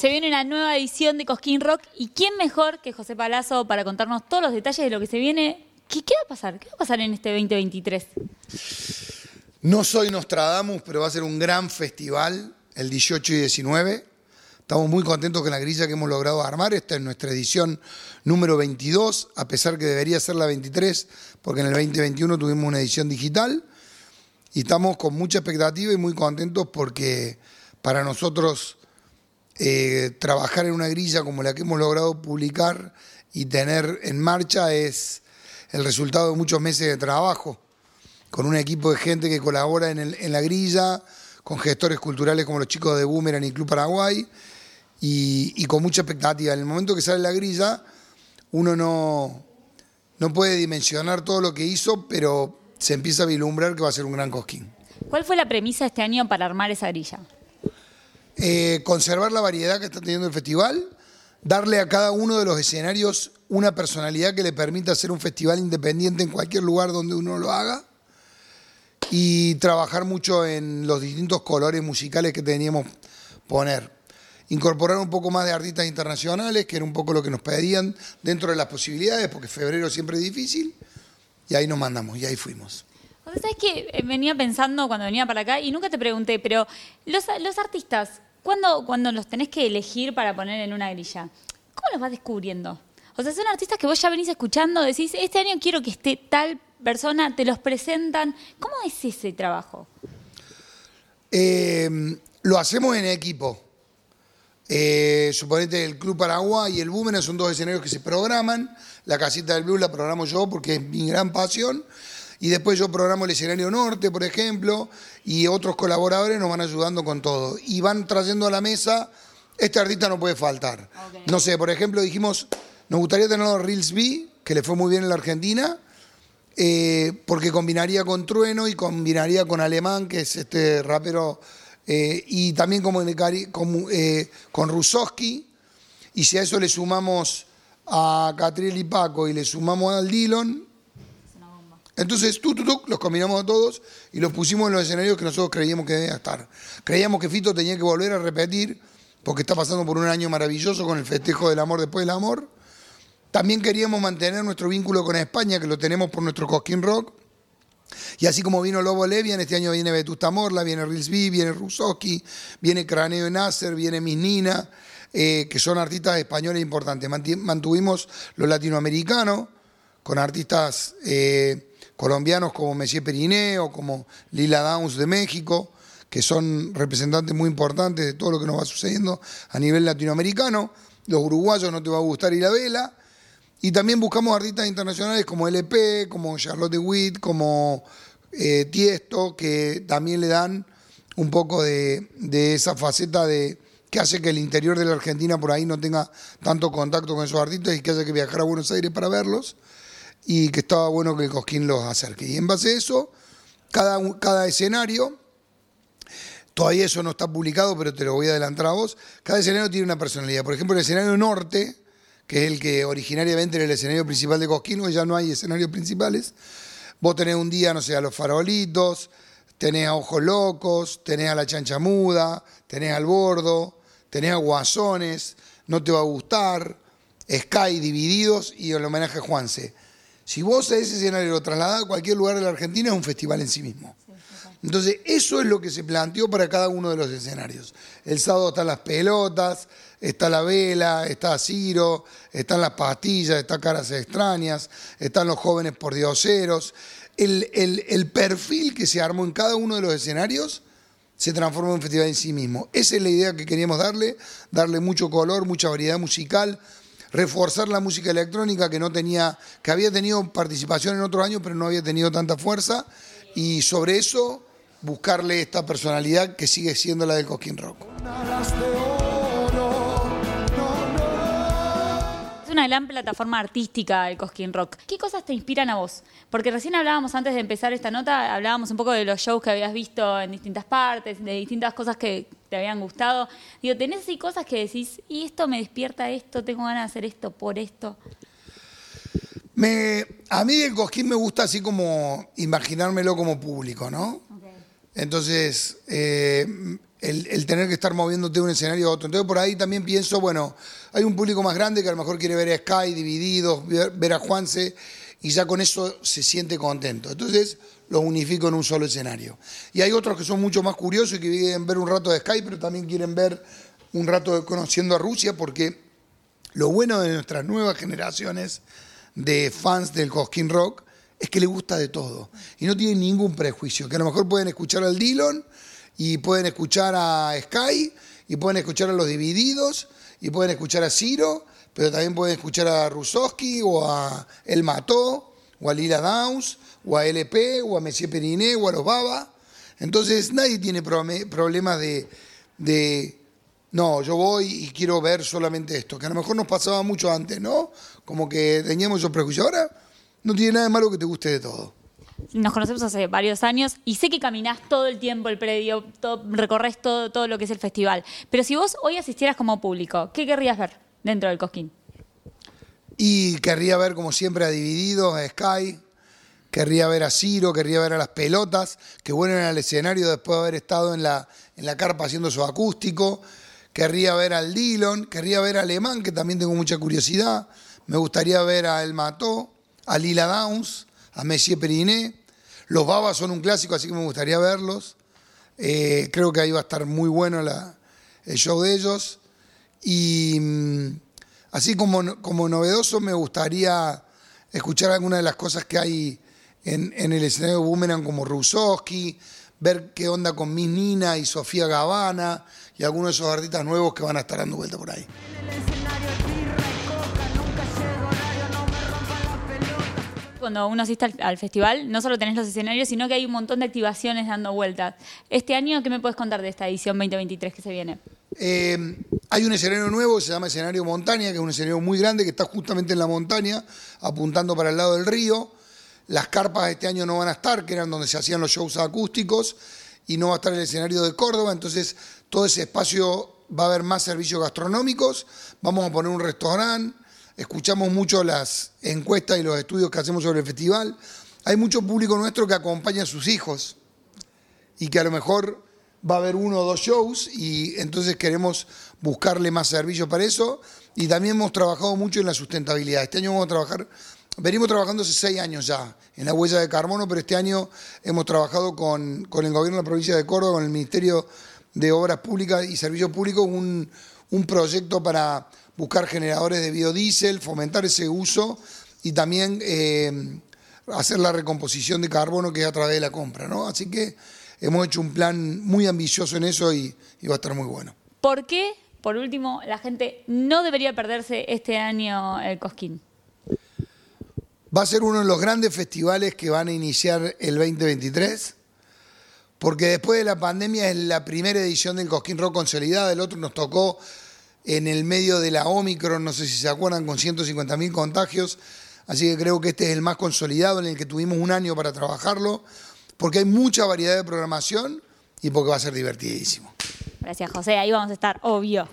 Se viene una nueva edición de Cosquín Rock y quién mejor que José Palazzo para contarnos todos los detalles de lo que se viene. ¿Qué, qué va a pasar? ¿Qué va a pasar en este 2023? No soy Nostradamus, pero va a ser un gran festival el 18 y 19. Estamos muy contentos con la grilla que hemos logrado armar. Esta es nuestra edición número 22, a pesar que debería ser la 23, porque en el 2021 tuvimos una edición digital. Y estamos con mucha expectativa y muy contentos porque para nosotros eh, trabajar en una grilla como la que hemos logrado publicar y tener en marcha es el resultado de muchos meses de trabajo, con un equipo de gente que colabora en, en la grilla, con gestores culturales como los chicos de Boomerang y Club Paraguay, y, y, con mucha expectativa. En el momento que sale la grilla, uno no, no puede dimensionar todo lo que hizo, pero se empieza a vislumbrar que va a ser un gran cosquín. ¿Cuál fue la premisa este año para armar esa grilla? Eh, conservar la variedad que está teniendo el festival, darle a cada uno de los escenarios una personalidad que le permita hacer un festival independiente en cualquier lugar donde uno lo haga y trabajar mucho en los distintos colores musicales que teníamos poner. Incorporar un poco más de artistas internacionales, que era un poco lo que nos pedían dentro de las posibilidades, porque febrero siempre es difícil, y ahí nos mandamos, y ahí fuimos. ¿Sabes que venía pensando cuando venía para acá y nunca te pregunté, pero los, artistas, ¿cuándo, cuando los tenés que elegir para poner en una grilla, ¿cómo los vas descubriendo? O sea, son artistas que vos ya venís escuchando, decís, este año quiero que esté tal persona, te los presentan. ¿Cómo es ese trabajo? Eh, lo hacemos en equipo. Eh, suponete el Club Paraguay y el Boomerang son dos escenarios que se programan. La casita del Blues la programo yo porque es mi gran pasión. Y después yo programo el escenario norte, por ejemplo, y otros colaboradores nos van ayudando con todo. Y van trayendo a la mesa, este artista no puede faltar. Okay. No sé, por ejemplo, dijimos, nos gustaría tener a Reels B, que le fue muy bien en la Argentina, eh, porque combinaría con Trueno y combinaría con Alemán, que es este rapero, eh, y también como, con, eh, con Rusowski. Y si a eso le sumamos a Catriel y Paco y le sumamos al Dillon, entonces, tú, tú, tú, los combinamos a todos y los pusimos en los escenarios que nosotros creíamos que debía estar. Creíamos que Fito tenía que volver a repetir, porque está pasando por un año maravilloso con el festejo del amor después del amor. También queríamos mantener nuestro vínculo con España, que lo tenemos por nuestro Cosquín Rock. Y así como vino Lobo Levian, este año viene Vetusta Morla, viene Rilsby, viene Rusoski, viene Craneo Nasser, viene Miss Nina, eh, que son artistas españoles importantes. Mantuvimos lo latinoamericano con artistas... Eh, colombianos como Messier Periné o como Lila Downs de México, que son representantes muy importantes de todo lo que nos va sucediendo a nivel latinoamericano. Los uruguayos no te va a gustar y la vela. Y también buscamos artistas internacionales como LP, como Charlotte Witt, como eh, Tiesto, que también le dan un poco de, de esa faceta de que hace que el interior de la Argentina por ahí no tenga tanto contacto con esos artistas y que haya que viajar a Buenos Aires para verlos y que estaba bueno que Cosquín los acerque. Y en base a eso, cada, cada escenario, todavía eso no está publicado, pero te lo voy a adelantar a vos, cada escenario tiene una personalidad. Por ejemplo, el escenario norte, que es el que originariamente era el escenario principal de Cosquín, hoy ya no hay escenarios principales, vos tenés un día, no sé, a los farolitos, tenés a Ojos Locos, tenés a La Chancha Muda, tenés al Bordo, tenés a Guasones, No Te Va a Gustar, Sky divididos y el homenaje a Juanse. Si vos a ese escenario lo trasladás a cualquier lugar de la Argentina, es un festival en sí mismo. Entonces, eso es lo que se planteó para cada uno de los escenarios. El sábado están las pelotas, está la vela, está Ciro, están las pastillas, está Caras Extrañas, están los jóvenes por dioseros. El, el, el perfil que se armó en cada uno de los escenarios se transformó en un festival en sí mismo. Esa es la idea que queríamos darle, darle mucho color, mucha variedad musical, reforzar la música electrónica que no tenía, que había tenido participación en otros años, pero no había tenido tanta fuerza, y sobre eso buscarle esta personalidad que sigue siendo la del Cosquín Rock. Es una gran plataforma artística el Cosquín Rock. ¿Qué cosas te inspiran a vos? Porque recién hablábamos antes de empezar esta nota, hablábamos un poco de los shows que habías visto en distintas partes, de distintas cosas que te habían gustado. Digo, ¿tenés así cosas que decís, y esto me despierta esto, tengo ganas de hacer esto por esto? Me, a mí el Cosquín me gusta así como imaginármelo como público, ¿no? Okay. Entonces, eh, el, tener que estar moviéndote de un escenario a otro. Entonces por ahí también pienso, bueno, hay un público más grande que a lo mejor quiere ver a Sky divididos, ver a Juanse, y ya con eso se siente contento. Entonces los unifico en un solo escenario. Y hay otros que son mucho más curiosos y que quieren ver un rato de Sky, pero también quieren ver un rato conociendo a Rusia, porque lo bueno de nuestras nuevas generaciones de fans del Cosquín Rock es que le gusta de todo y no tienen ningún prejuicio, que a lo mejor pueden escuchar al Dillon y pueden escuchar a Sky y pueden escuchar a Los Divididos y pueden escuchar a Ciro, pero también pueden escuchar a Rusowski o a El Mató o a Lila Downs o a LP o a Messier Periné o a los Baba. Entonces nadie tiene problemas de, de, no, yo voy y quiero ver solamente esto, que a lo mejor nos pasaba mucho antes, ¿no? Como que teníamos esos prejuicios. Ahora no tiene nada de malo que te guste de todo nos conocemos hace varios años y sé que caminás todo el tiempo el predio, todo, recorres todo, todo lo que es el festival. Pero si vos hoy asistieras como público, ¿qué querrías ver dentro del Cosquín? Y querría ver, como siempre, a Divididos, a Sky, querría ver a Ciro, querría ver a las pelotas que vuelven al escenario después de haber estado en la, en la carpa haciendo su acústico, querría ver al Dillon, querría ver a Alemán, que también tengo mucha curiosidad, me gustaría ver a El Mató, a Lila Downs, a Messier Periné. Los Babas son un clásico, así que me gustaría verlos. Eh, creo que ahí va a estar muy bueno el show de ellos. Y mm, así como, como novedoso, me gustaría escuchar algunas de las cosas que hay en, el escenario de Boomerang, como Rusowski, ver qué onda con Miss Nina y Sofía Gavana y algunos de esos artistas nuevos que van a estar dando vuelta por ahí. Cuando uno asiste al, festival, no solo tenés los escenarios, sino que hay un montón de activaciones dando vueltas. Este año, ¿qué me puedes contar de esta edición 2023 que se viene? Eh, hay un escenario nuevo, se llama Escenario Montaña, que es un escenario muy grande que está justamente en la montaña, apuntando para el lado del río. Las carpas este año no van a estar, que eran donde se hacían los shows acústicos, y no va a estar el escenario de Córdoba, entonces todo ese espacio va a haber más servicios gastronómicos, vamos a poner un restaurante, escuchamos mucho las encuestas y los estudios que hacemos sobre el festival. Hay mucho público nuestro que acompaña a sus hijos y que a lo mejor va a haber uno o dos shows y entonces queremos buscarle más servicios para eso. Y también hemos trabajado mucho en la sustentabilidad. Este año vamos a trabajar, venimos trabajando hace seis años ya en la huella de carbono, pero este año hemos trabajado con, con el gobierno de la provincia de Córdoba, con el Ministerio de Obras Públicas y Servicios Públicos, un, un proyecto para buscar generadores de biodiesel, fomentar ese uso y también eh, hacer la recomposición de carbono que es a través de la compra. ¿no? Así que hemos hecho un plan muy ambicioso en eso y, va a estar muy bueno. ¿Por qué, por último, la gente no debería perderse este año el Cosquín? Va a ser uno de los grandes festivales que van a iniciar el 2023, porque después de la pandemia es la primera edición del Cosquín Rock consolidada, el otro nos tocó en el medio de la Omicron, no sé si se acuerdan, con 150.000 contagios. Así que creo que este es el más consolidado en el que tuvimos un año para trabajarlo, porque hay mucha variedad de programación y porque va a ser divertidísimo. Gracias, José. Ahí vamos a estar, obvio.